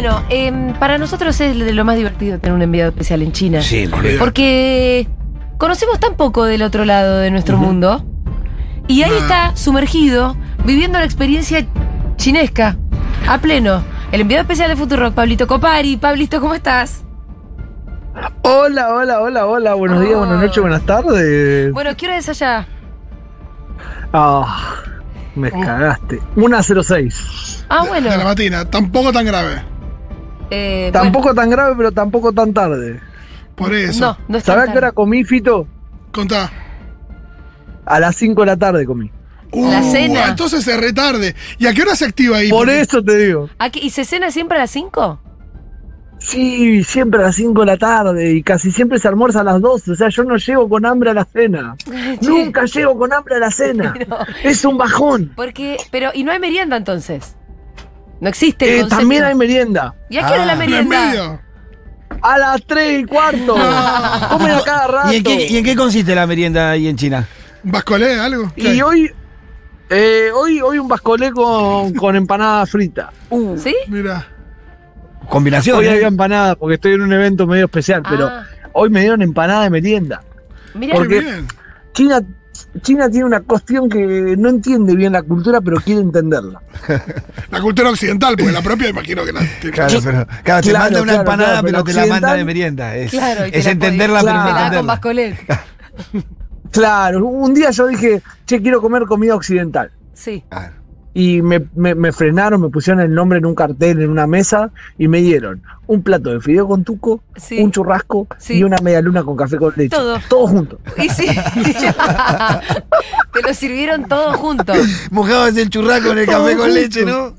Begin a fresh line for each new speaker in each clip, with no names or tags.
Bueno, em, para nosotros es de lo más divertido tener un enviado especial en China.
Sí.
Porque conocemos tan poco del otro lado de nuestro mundo. Y ahí
Ah.
está, sumergido, viviendo la experiencia chinesca, a pleno. El enviado especial de Futurock, Pablito Copari. Pablito, ¿cómo estás?
Hola, hola, hola, hola. Buenos días, buenas noches, buenas tardes.
Bueno, ¿qué hora es allá?
Ah, me
Oh.
cagaste. 1.06.
Ah,
De la
bueno.
matina, tampoco tan grave.
Eh,
Tampoco tan grave, pero tampoco tan tarde.
Por eso.
No, no
¿Sabés a qué hora comí, Fito?
Contá.
A las 5 de la tarde comí.
La cena.
Entonces se retarde. ¿Y a qué hora se activa ahí?
Por
Porque-
eso te digo.
¿Y se cena siempre a las 5?
Sí, siempre a las 5 de la tarde y casi siempre se almuerza a las 12. O sea, yo no llego con hambre a la cena. Nunca llego con hambre a la cena.
No.
Es un bajón.
Porque, pero, ¿y no hay merienda entonces? No existe el
Eh,
concepto.
también hay merienda.
¿Y a qué hora la
¿Pero en
merienda?
A las 3 y cuarto. Comen a cada rato.
¿Y en, qué, y en qué consiste la merienda ahí en China?
¿Bascolé algo? ¿Qué
Y
hay?
hoy, eh, hoy, hoy un bascolé con, con empanada frita.
¿Sí?
Mira.
Combinación.
Hoy
¿eh?
había empanada porque estoy en un evento medio especial, pero
Ah,
hoy me dieron empanada de merienda.
mira,
Qué
Porque-
bien.
China, China tiene una cuestión que no entiende bien la cultura, pero quiere entenderla.
La cultura occidental, porque la propia imagino que la. que-
Claro, pero, claro, te
Claro,
manda una
claro,
empanada,
claro,
pero
pero
te la manda de merienda. Es,
claro. y te
es
la
entenderla, pero no
te con.
Claro, un día yo dije, che, quiero comer comida occidental.
Sí.
Claro.
Y me, me- me frenaron, me pusieron el nombre en un cartel, en una mesa, y me dieron un plato de fideo con tuco,
Sí.
un churrasco
Sí.
y una media luna con café con leche.
Todo.
Todo junto.
Y sí. te lo sirvieron todo junto.
Mojabas el churrasco con el
Todo
café con
junto.
leche, ¿no?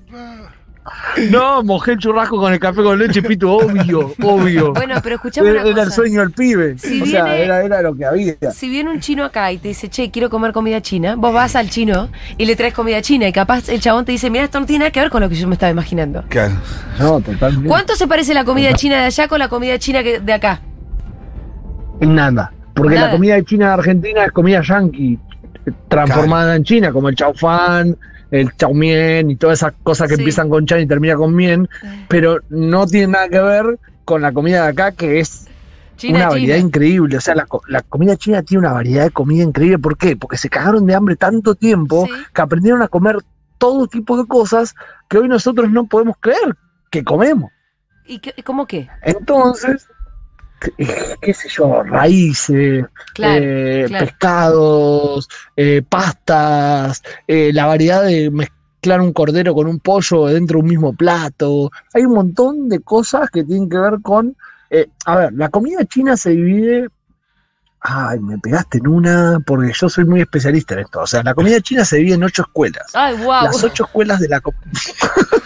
No, mojé el churrasco con el café con leche, pito, obvio, obvio.
Bueno, pero escuchame
era,
una
era el
cosa.
sueño del pibe.
Si
o sea, era, era lo que había.
Si viene un chino acá y te dice, che, quiero comer comida china, vos vas al chino y le traes comida china y capaz el chabón te dice, mira, esto no tiene nada que ver con lo que yo me estaba imaginando.
Claro.
No, totalmente.
¿Cuánto se parece la comida china de allá con la comida china de acá?
Nada. Porque
Nada.
la comida china de Argentina es comida yankee, transformada en China, como el chau fan, el chau mien y todas esas cosas que
Sí.
empiezan con chan y terminan con mien, pero no tiene nada que ver con la comida de acá, que es
China,
una variedad
China.
increíble. O sea, la, co- la comida china tiene una variedad de comida increíble. ¿Por qué? Porque se cagaron de hambre tanto tiempo
Sí.
que aprendieron a comer todo tipo de cosas que hoy nosotros no podemos creer que comemos.
¿Y qué- cómo qué?
Entonces, qué, qué sé yo, raíces,
Claro,
eh,
claro.
pescados, eh, pastas, eh, la variedad de mezclar un cordero con un pollo dentro de un mismo plato. Hay un montón de cosas que tienen que ver con... eh, a ver, la comida china se divide... Ay, me pegaste en una, porque yo soy muy especialista en esto. O sea, la comida china se divide en ocho escuelas.
Ay, wow.
Las ocho escuelas de la, co-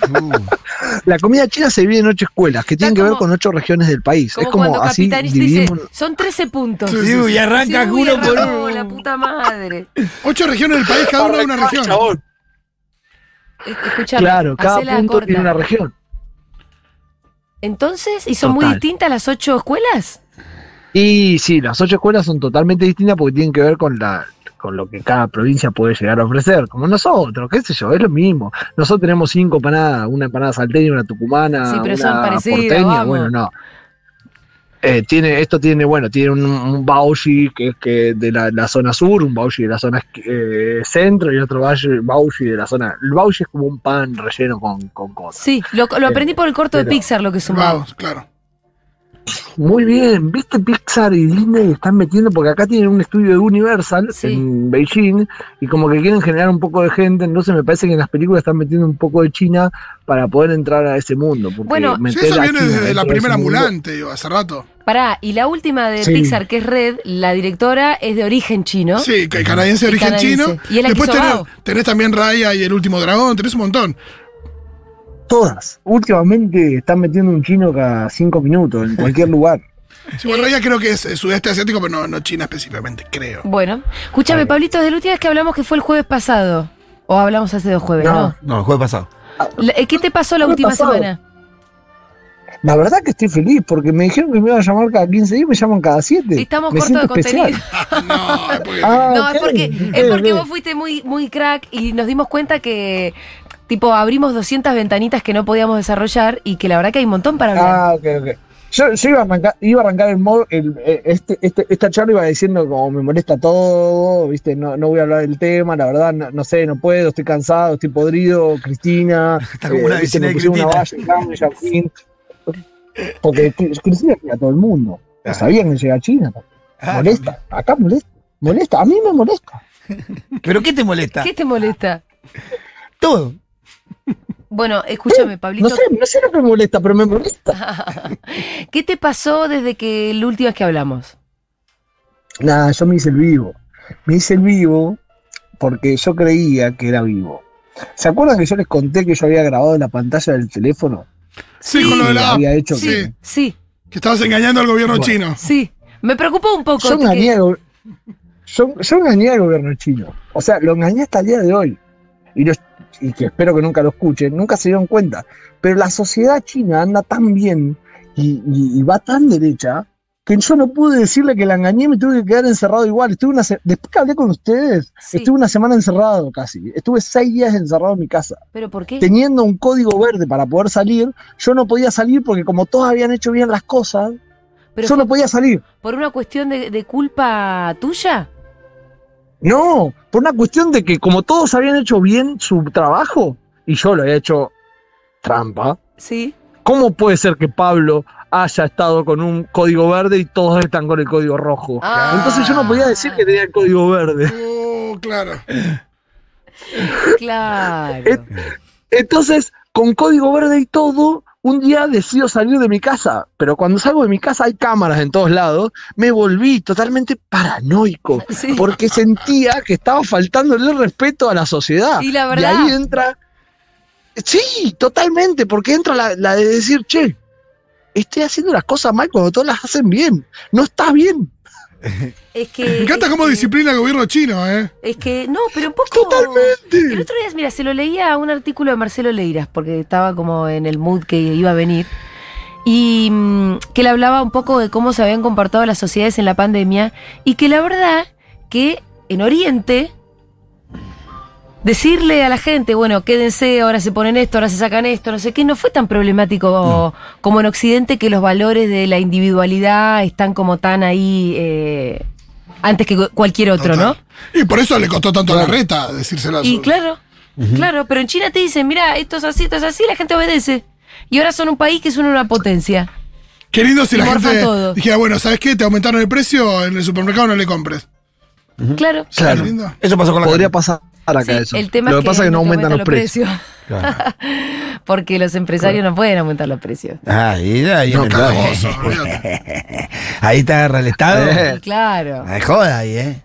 Uh,
la comida china se divide en ocho escuelas que
Está
tienen que ver con ocho regiones del país.
Como,
es como
cuando
así
Capitanich dice,
dividimos.
son 13 puntos.
Sí,
sí, y arranca uno por uno.
la puta madre.
Ocho regiones del país, cada una de una región.
chabón.
Escuchame,
Claro, cada punto
corta.
tiene una región.
Entonces, ¿y son muy distintas las ocho escuelas?
Y sí, las ocho escuelas son totalmente distintas porque tienen que ver con la con lo que cada provincia puede llegar a ofrecer, como nosotros, qué sé yo, es lo mismo. Nosotros tenemos cinco empanadas, una empanada salteña, una tucumana,
Sí, pero
una
son parecidas,
porteña,
vamos.
bueno, no. Eh, tiene, esto tiene, bueno, tiene un, un bauchi que es que de la, la zona sur, un bauchi de la zona eh, centro y otro bauchi, de la zona. El bauchi es como un pan relleno con, con cosas.
Sí, lo, lo aprendí por el corto de Pixar lo que sumaba.
Vamos, claro.
Muy bien, ¿viste Pixar y Disney están metiendo? Porque acá tienen un estudio de Universal
Sí.
en Beijing y como que quieren generar un poco de gente, entonces me parece que en las películas están metiendo un poco de China para poder entrar a ese mundo. porque
Bueno,
Sí, eso viene
China
desde la primera ambulante, digo, hace rato.
Pará, y la última de
Sí.
Pixar, que es Red, la directora es de origen chino.
Sí, que canadiense de origen
canadiense.
chino.
Y
Después tenés, tenés también Raya y el último dragón, tenés un montón.
Todas. Últimamente están metiendo un chino cada cinco minutos en cualquier lugar.
Sí, bueno, ya creo que es sudeste asiático, pero no, no China específicamente, creo.
Bueno, escúchame, Pablito, desde la última vez que hablamos que fue el jueves pasado. O hablamos hace dos jueves, ¿no?
No.
No, el jueves pasado.
Eh, ¿Qué te pasó la última
pasado.
semana?
La verdad que estoy feliz porque me dijeron que me iban a llamar cada 15 días y me llaman cada 7.
Estamos cortos de contenido.
no, es porque-
Ah,
No, es
ok,
porque, es porque vos fuiste muy, muy crack y nos dimos cuenta que, tipo, abrimos 200 ventanitas que no podíamos desarrollar y que la verdad que hay un montón para hablar.
Ah, ok, ok. Yo, yo iba, a arrancar, iba a arrancar el, mo- el- eh, este, este, esta charla iba diciendo como me molesta todo, viste, no, no voy a hablar del tema, la verdad, no, no sé, no puedo, estoy cansado, estoy podrido, Cristina,
Está como una
viste,
vecina
me
de
pusieron una
Cristina.
valla en cambio, Jardín. Porque Cri- Cristina llega a todo el mundo.
Ah.
No sabían que llega a China.
Ah,
molesta, acá molesta, molesta, a mí me molesta.
¿Pero qué te molesta?
¿Qué te molesta?
Todo.
Bueno, escúchame, Pablito.
No sé, no sé lo que me molesta, pero me molesta.
¿Qué te pasó desde que la última vez que hablamos?
Nada, yo me hice el vivo. Me hice el vivo porque yo creía que era vivo. ¿Se acuerdan que yo les conté que yo había grabado la pantalla del teléfono?
Sí, con lo de la
había hecho
Sí,
que.
sí,
Que estabas engañando al gobierno
Bueno.
chino.
sí. Me preocupó un poco.
Yo
que-
engañé, al go- yo, yo engañé al gobierno chino. O sea, lo engañé hasta el día de hoy. Y, los- y que espero que nunca lo escuchen, nunca se dieron cuenta. Pero la sociedad china anda tan bien y, y- y va tan derecha que yo no pude decirle que la engañé y me tuve que quedar encerrado igual. Estuve una Después que hablé con ustedes,
Sí.
estuve una semana encerrado casi. Estuve seis días encerrado en mi casa.
¿Pero por qué?
Teniendo un código verde para poder salir, yo no podía salir porque como todos habían hecho bien las cosas,
¿Pero
yo no podía salir.
por una cuestión de, de culpa tuya?
No, por una cuestión de que como todos habían hecho bien su trabajo y yo lo había hecho trampa,
Sí.
¿cómo puede ser que Pablo haya estado con un código verde y todos están con el código rojo?
Ah.
Entonces yo no podía decir que tenía el código verde.
Oh, claro.
Claro.
Entonces, con código verde y todo, un día decido salir de mi casa, pero cuando salgo de mi casa hay cámaras en todos lados, me volví totalmente paranoico,
Sí.
porque sentía que estaba faltándole el respeto a la sociedad.
Y la
Y
verdad.
ahí entra. Sí, totalmente, porque entra la, la de decir, che, estoy haciendo las cosas mal cuando todas las hacen bien. No está bien.
Es que.
Me encanta cómo
que-
disciplina el gobierno chino, ¿eh?
Es que, no, pero un poco. El
Totalmente.
otro día, mira, se lo leía a un artículo de Marcelo Leiras, porque estaba como en el mood que iba a venir. Y mm, que él hablaba un poco de cómo se habían comportado las sociedades en la pandemia. Y que la verdad que en Oriente. Decirle a la gente, bueno, quédense, ahora se ponen esto, ahora se sacan esto, no sé qué, no fue tan problemático como en Occidente que los valores de la individualidad están como tan ahí eh, antes que cu- cualquier otro, ¿no?
Y por eso le costó tanto a la reta decírselo a
Y claro, claro, pero en China te dicen, mira, esto es así, esto es así, la gente obedece. Y ahora son un país que son una potencia.
Qué lindo si
Y
la gente
todo.
dijera, bueno, ¿sabes qué? Te aumentaron el precio, en el supermercado no le compres.
Claro.
Claro. Eso pasó con la
Podría
carne.
pasar acá
Sí,
eso.
el tema
Lo
es
que pasa es que no aumentan los precios.
Claro.
Porque los empresarios no pueden aumentar los precios.
Ahí, ahí,
No,
ahí te agarra el Estado.
Eh.
Claro.
Ay, joda ahí, ¿eh?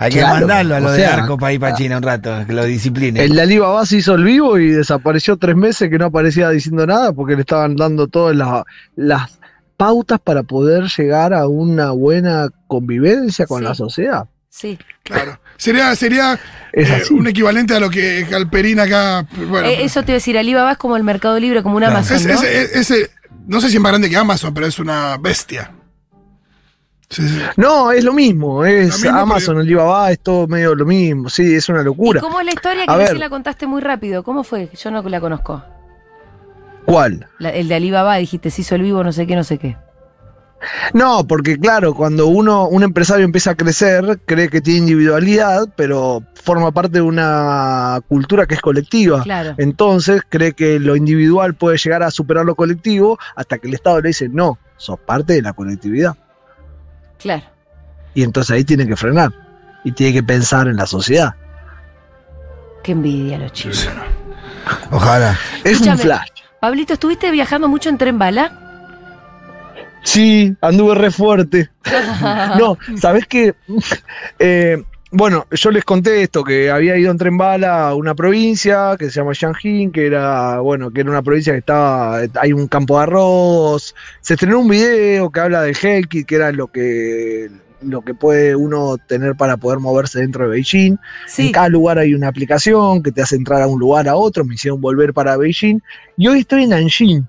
Hay que
Claro,
mandarlo a lo de
sea,
arco para ir para China un rato, que lo discipline.
El Alibaba se hizo el vivo y desapareció tres meses que no aparecía diciendo nada porque le estaban dando todas la- las pautas para poder llegar a una buena convivencia con
Sí.
la sociedad.
Sí.
Claro. Sería, sería
Es
eh, un equivalente a lo que Galperín acá. Bueno,
Eh, eso te iba a decir, Alibaba es como el Mercado Libre, como un
Claro.
Amazon,
es-
¿no?
es- es- ese- no sé si es más grande que Amazon, pero es una bestia. Sí, sí.
No, es lo mismo, es
Lo mismo,
Amazon, Alibaba, es todo medio lo mismo, sí, es una
¿Y
locura.
cómo es la historia que
A
recién
ver.
la contaste muy rápido? ¿Cómo fue? Yo no la conozco.
¿Cuál?
La- el de Alibaba, dijiste, se hizo el vivo, no sé qué, no sé qué.
No, porque claro, cuando uno, un empresario empieza a crecer, cree que tiene individualidad, pero forma parte de una cultura que es colectiva.
Claro.
Entonces cree que lo individual puede llegar a superar lo colectivo hasta que el Estado le dice, no, sos parte de la colectividad.
Claro.
Y entonces ahí tiene que frenar y tiene que pensar en la sociedad.
Qué envidia los chicos.
Ojalá.
Es un flash.
Pablito, ¿estuviste viajando mucho en tren bala?
Sí, anduve re fuerte. No, ¿sabés qué? Eh, bueno, yo les conté esto, que había ido en tren bala a una provincia que se llama Shanghai, que era, bueno, que era una provincia que estaba, hay un campo de arroz. Se estrenó un video que habla del Helki, que era lo que lo que puede uno tener para poder moverse dentro de Beijing. En cada lugar hay una aplicación que te hace entrar a un lugar a otro, me hicieron volver para Beijing. Y hoy estoy en Nanjing,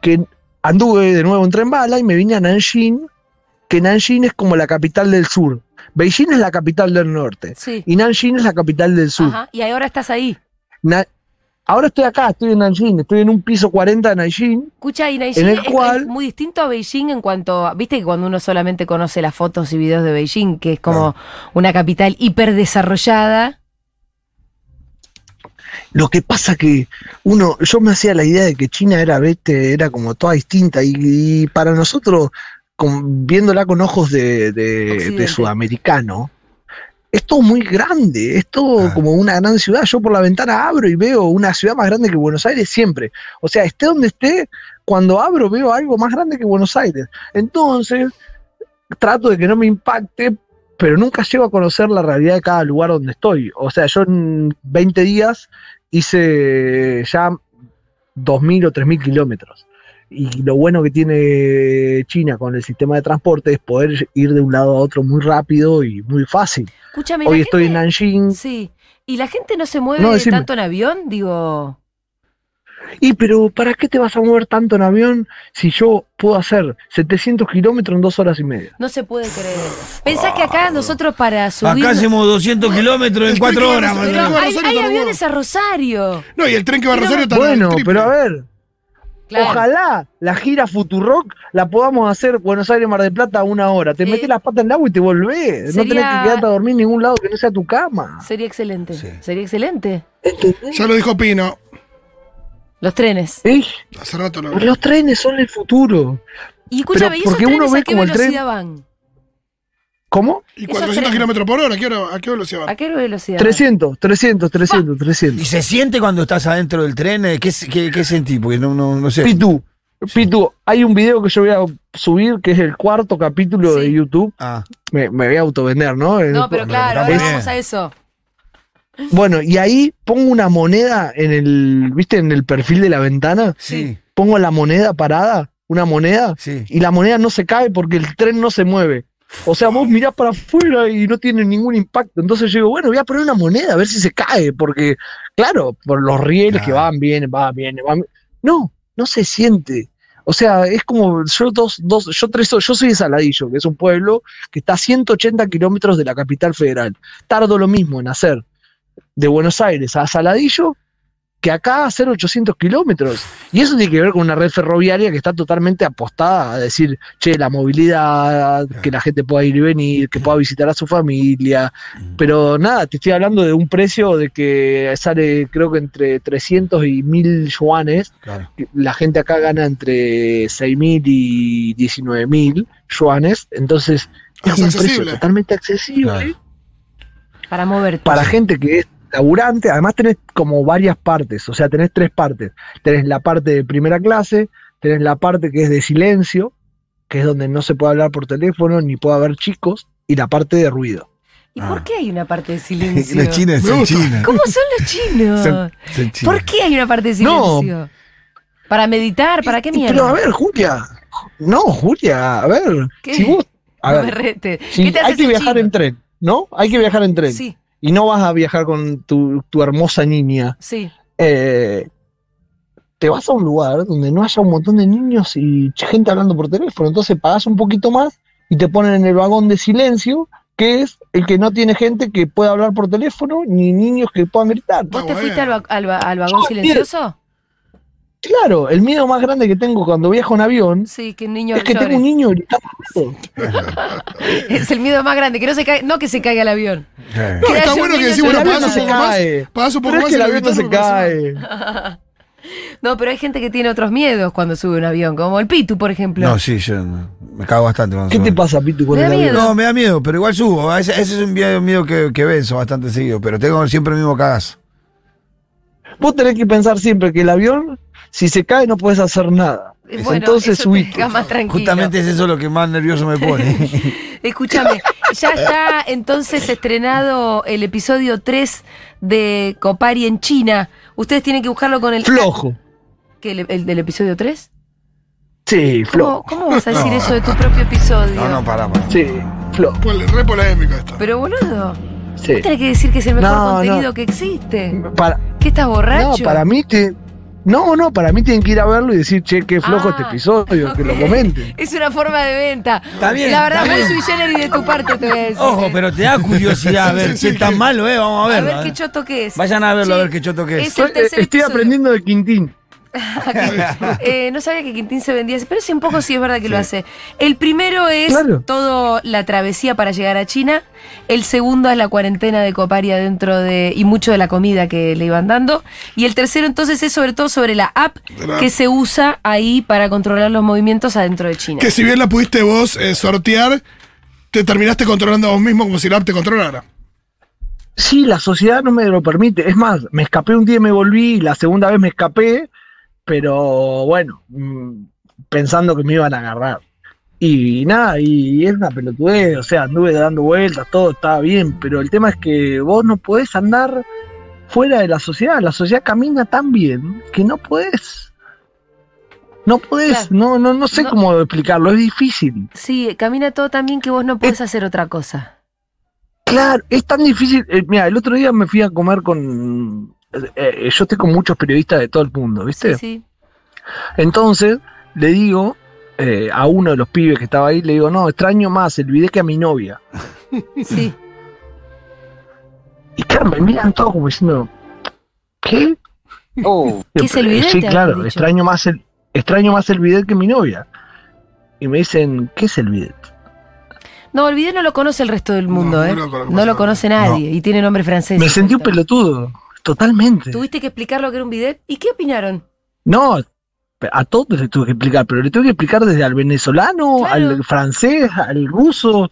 que anduve de nuevo en tren bala y me vine a Nanjing, que Nanjing es como la capital del sur. Beijing es la capital del norte
Sí.
y Nanjing es la capital del sur.
Ajá. Y ahora estás ahí.
Na- Ahora estoy acá, estoy en Nanjing, estoy en un piso 40 de Nanjing.
Escucha, y Nanjing
En el
es,
cual-
es muy distinto a Beijing en cuanto, a- viste que cuando uno solamente conoce las fotos y videos de Beijing, que es como una capital hiper desarrollada.
Lo que pasa que uno, yo me hacía la idea de que China era, vete, era como toda distinta y, y para nosotros, con- viéndola con ojos de, de- de sudamericano, es todo muy grande, es todo
Ah.
como una gran ciudad. Yo por la ventana abro y veo una ciudad más grande que Buenos Aires siempre. O sea, esté donde esté, cuando abro veo algo más grande que Buenos Aires. Entonces, trato de que no me impacte, pero nunca llego a conocer la realidad de cada lugar donde estoy. O sea, yo en 20 días hice ya 2.000 o 3.000 kilómetros. Y lo bueno que tiene China con el sistema de transporte es poder ir de un lado a otro muy rápido y muy fácil.
Escúchame,
Hoy estoy en Nanjing.
Sí. ¿Y la gente no se mueve
No,
tanto en avión? Digo.
Y pero ¿para qué te vas a mover tanto en avión si yo puedo hacer 700 kilómetros en dos horas y media?
No se puede creer. Pensás que acá nosotros para subir.
Acá hacemos 200 kilómetros en
El
4
tren que
horas.
Pero
Manuel.
hay, hay aviones a Rosario.
No, y el tren que va a
Pero-
Rosario está
Bueno, pero a ver,
Claro.
ojalá la gira Futurock la podamos hacer Buenos Aires Mar del Plata a una hora. Te
Eh,
metes las patas en el agua y te volvés. No tenés que quedarte a dormir en ningún lado que no sea tu cama.
Sería excelente.
Sí.
Sería excelente.
Ya lo dijo Pino.
Los trenes.
¿Eh?
Hace rato lo
Los trenes son el futuro.
Y escúchame,
Pero
¿y esos
porque uno
trenes
ve
a qué
como el tren-
velocidad van?
¿Cómo?
¿Y
esos
400
trenes.
kilómetros por hora? ¿A qué, hora, ¿A qué velocidad
¿A
van?
qué velocidad?
300, 300, 300,
¿Y
300.
se siente cuando estás adentro del tren? Eh, ¿Qué, qué, qué sentís? Porque no, no, no sé.
Pitu, Pitu, hay un video que yo voy a subir que es el cuarto capítulo
Sí.
de YouTube.
Ah,
Me, me voy a autovender, ¿no?
No, pero claro, ahora vamos a eso.
Bueno, y ahí pongo una moneda en el, ¿viste? En el perfil de la ventana.
sí,
Pongo la moneda parada, una moneda,
sí.
y la moneda no se cae porque el tren no se mueve. O sea, vos mirás para afuera y no tiene ningún impacto. Entonces yo digo, bueno, voy a poner una moneda a ver si se cae, porque, claro, por los rieles que van, vienen, van, vienen, van. No, no se siente. O sea, es como yo dos, dos, yo tres, yo soy de Saladillo, que es un pueblo que está a 180 kilómetros de la capital federal. Tardo lo mismo en hacer de Buenos Aires a Saladillo que acá hacer 800 kilómetros. Y eso tiene que ver con una red ferroviaria que está totalmente apostada a decir, che, la movilidad, que la gente pueda ir y venir, que pueda visitar a su familia. Pero nada, te estoy hablando de un precio de que sale creo que entre 300 y 1000 yuanes.
Claro.
La gente acá gana entre 6.000 y 19.000 yuanes. Entonces es
Es
un
accesible.
precio totalmente accesible
Claro.
Para moverte.
para gente que es laburante, además tenés como varias partes, o sea, tenés tres partes. Tenés la parte de primera clase, tenés la parte que es de silencio, que es donde no se puede hablar por teléfono ni puede haber chicos, y la parte de ruido.
¿Y
Ah.
por qué hay una parte de silencio?
Los chinos son chinos.
¿Cómo son los chinos?
Son, son chinos.
¿Por qué hay una parte de
No.
silencio? ¿Para meditar? ¿Para qué mierda?
Pero a ver, Julia, no, Julia, a ver,
¿Qué?
si vos, a
no
ver,
me rete.
si
¿Qué te
hay
hace
que viajar
chino?
en tren, ¿no? Hay que viajar en tren.
Sí,
Y no vas a viajar con tu, tu hermosa niña.
sí.
eh, te vas a un lugar donde no haya un montón de niños y gente hablando por teléfono. Entonces pagas un poquito más y te ponen en el vagón de silencio, que es el que no tiene gente que pueda hablar por teléfono ni niños que puedan gritar.
¿Vos
Ah,
te fuiste al, va- al va- al vagón
Yo,
silencioso?
Claro, el miedo más grande que tengo cuando viajo en avión
Sí, que un niño
es que
llore.
tengo un niño gritando.
Es el miedo más grande, que no se caiga, no que se caiga el avión.
Eh.
No,
Que
está bueno que
El
bueno,
no
un
se
poco más. Pagás un poco
Pero es
más
que el avión no se cae.
No, pero hay gente que tiene otros miedos cuando sube un avión, como el Pitu, por ejemplo.
No, sí, yo no- me cago bastante cuando
¿Qué te pasa, Pitu, con
Me
el
da
avión?
miedo.
No, me da miedo, pero igual subo. Ese, ese es un miedo, miedo que, que venzo bastante seguido, pero tengo siempre el mismo cagazo.
Vos tenés que pensar siempre que el avión, si se cae, no puedes hacer nada.
Bueno,
Entonces
eso te
subite.
deja más tranquilo.
Justamente es eso lo que más nervioso me pone.
Escúchame, ya está entonces estrenado el episodio 3 de Copari en China. Ustedes tienen que buscarlo con el.
Flojo.
¿Qué, el, el del episodio 3?
Sí, flojo.
¿Cómo, cómo vas a decir
No.
eso de tu propio episodio?
No, no, pará, pará.
Sí, flojo.
Pol- Re polémico esto.
Pero boludo,
Sí.
tenés que decir que es el mejor
No,
contenido
no.
que existe.
Para,
¿Qué estás
no,
borracho?
para mí te. No, no, para mí tienen que ir a verlo y decir, che, qué flojo
Ah,
este episodio, que lo comenten.
Es una forma de venta.
Está bien,
La verdad, muy sui generis de tu parte, te voy a decir.
Ojo, pero te da curiosidad a ver
sí,
tan malo, ¿eh? Vamos a
A
verlo.
ver qué choto que es.
Vayan a verlo a ver qué choto que es.
Es el
Estoy, estoy
episodio.
aprendiendo de Quintín.
Eh, no sabía que Quintín se vendía pero sí un poco sí es verdad que lo hace. El primero es
Claro.
todo la travesía para llegar a China. El segundo es la cuarentena de Coparia dentro de. y mucho de la comida que le iban dando. Y el tercero entonces es sobre todo sobre la app que se usa ahí para controlar los movimientos adentro de China.
Que si bien la pudiste vos eh, sortear, te terminaste controlando a vos mismo como si la app te controlara.
Sí, la sociedad no me lo permite. Es más, me escapé un día y me volví, y la segunda vez me escapé, pero bueno, mm, pensando que me iban a agarrar. Y, nada, y, es una pelotudez, o sea, anduve dando vueltas, todo estaba bien, pero el tema es que vos no podés andar fuera de la sociedad, la sociedad camina tan bien que no podés. No podés,
Claro.
no, no, no sé
No.
cómo explicarlo, es difícil.
Sí, camina todo tan bien que vos no podés hacer otra cosa.
Claro, es tan difícil. eh, mira, el otro día me fui a comer con. Eh, eh, yo estoy con muchos periodistas de todo el mundo, ¿viste?
Sí, sí.
Entonces le digo eh, a uno de los pibes que estaba ahí, le digo, no, extraño más el video que a mi novia.
sí.
Y claro, me miran todos como diciendo, ¿qué? Oh,
¿Qué es el bidet,
Sí, claro, extraño más el extraño más el bidet que mi novia. Y me dicen, ¿qué es el bidet?
No, el video no lo conoce el resto del mundo,
No,
¿eh?
no lo conozco.
No lo conoce nadie y tiene nombre francés.
Me sentí un pelotudo, totalmente.
Tuviste que explicar lo que era un bidet. ¿Y qué opinaron?
No, a todos les tuve que explicar, pero le tuve que explicar desde al venezolano,
Claro.
al francés, al ruso.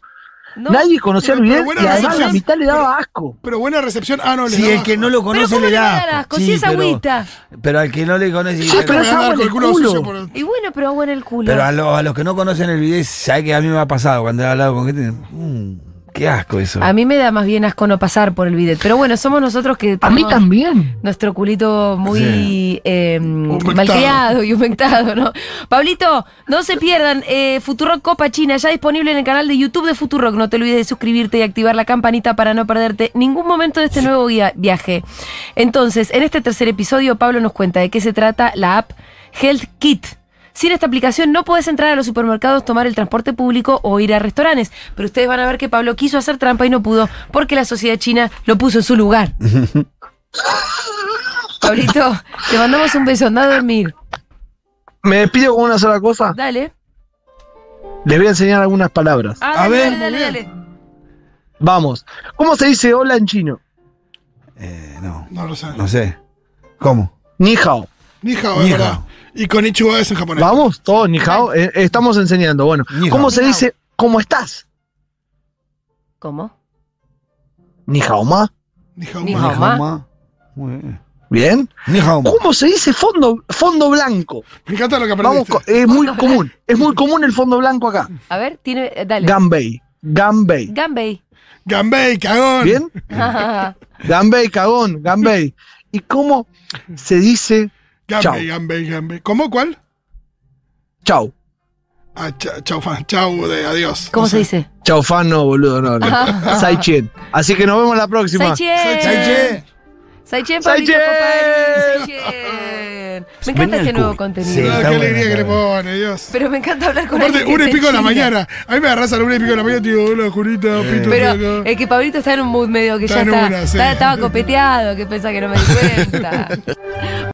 No.
Nadie conocía
Pero-
el bidet y además la mitad le daba asco.
Pero buena recepción. Ah, no, le
Si
daba
el que no lo
Pero
conoce
¿cómo
le da.
asco?
Sí,
si es
pero-
agüita.
Pero al que no le conoce.
Sí,
pero,
es agua en
el culo por-
Y bueno, pero agua en el culo.
pero a, lo- a los que no conocen el video, ¿sabe que a mí me ha pasado cuando he hablado con gente? Mm, qué asco eso.
A mí me da más bien asco no pasar por el bidet. Pero bueno, somos nosotros que
A mí
tenemos
también.
nuestro culito muy
Sí.
eh,
Humectado.
malcriado y humectado, ¿no? Pablito, no se pierdan eh, Futurock Copa China, ya disponible en el canal de YouTube de Futurock. No te olvides de suscribirte y activar la campanita para no perderte ningún momento de este nuevo viaje. Entonces, en este tercer episodio, Pablo nos cuenta de qué se trata la app Health Kit. Sin esta aplicación no puedes entrar a los supermercados, tomar el transporte público o ir a restaurantes. Pero ustedes van a ver que Pablo quiso hacer trampa y no pudo porque la sociedad china lo puso en su lugar. Pablito, te mandamos un beso, anda a dormir.
Me despido con una sola cosa.
Dale.
Les voy a enseñar algunas palabras.
Ah,
A
dale,
ver.
dale, dale, dale.
Vamos. ¿Cómo se dice hola en chino?
Eh, no,
No lo sé.
no sé. ¿Cómo?
Ni hao.
Ni hao,
Ni
es verdad. Y con Ichigo es en japonés.
Vamos, todos ni hao. Eh, estamos enseñando. Bueno,
Ni hao.
¿cómo se dice cómo estás?
¿Cómo?
Ni hao ma.
Ni hao,
Ni
ma.
hao. ma.
ma. Muy bien.
Bien. ¿Cómo se dice fondo, fondo blanco?
Me encanta lo que aprendiste.
es muy
Fondo
común. Es muy común el fondo blanco acá.
A ver, tiene. Dale.
Gambei. Gambei.
Gambey.
Gambey, cagón.
¿Bien? Gambei, cagón, Gambei. ¿Y cómo se dice
Gambey,
Chao.
Gambey, Gambey. ¿Cómo? ¿Cuál?
chau?
Ah, cha- chau, fan. Chau de adiós.
¿Cómo se dice?
Chau fan, no, boludo, no, no. Sai Chien. Así que nos vemos la próxima.
Saichen.
Saiche.
Saichen, Pablito
Saichen.
Saichen. Me encanta este nuevo contenido.
Sí,
Ah, qué alegría que le pone, Dios.
Pero me encanta hablar con
Aparte,
alguien
una y pico de la mañana. A mí me agarras a la una y pico de la mañana y te digo, hola, Jurita,
Eh.
pito,
Pero es que Pablito está en un mood medio que
Está
ya
en
está,
una, sí.
está- estaba copeteado, que pensaba que no me di cuenta.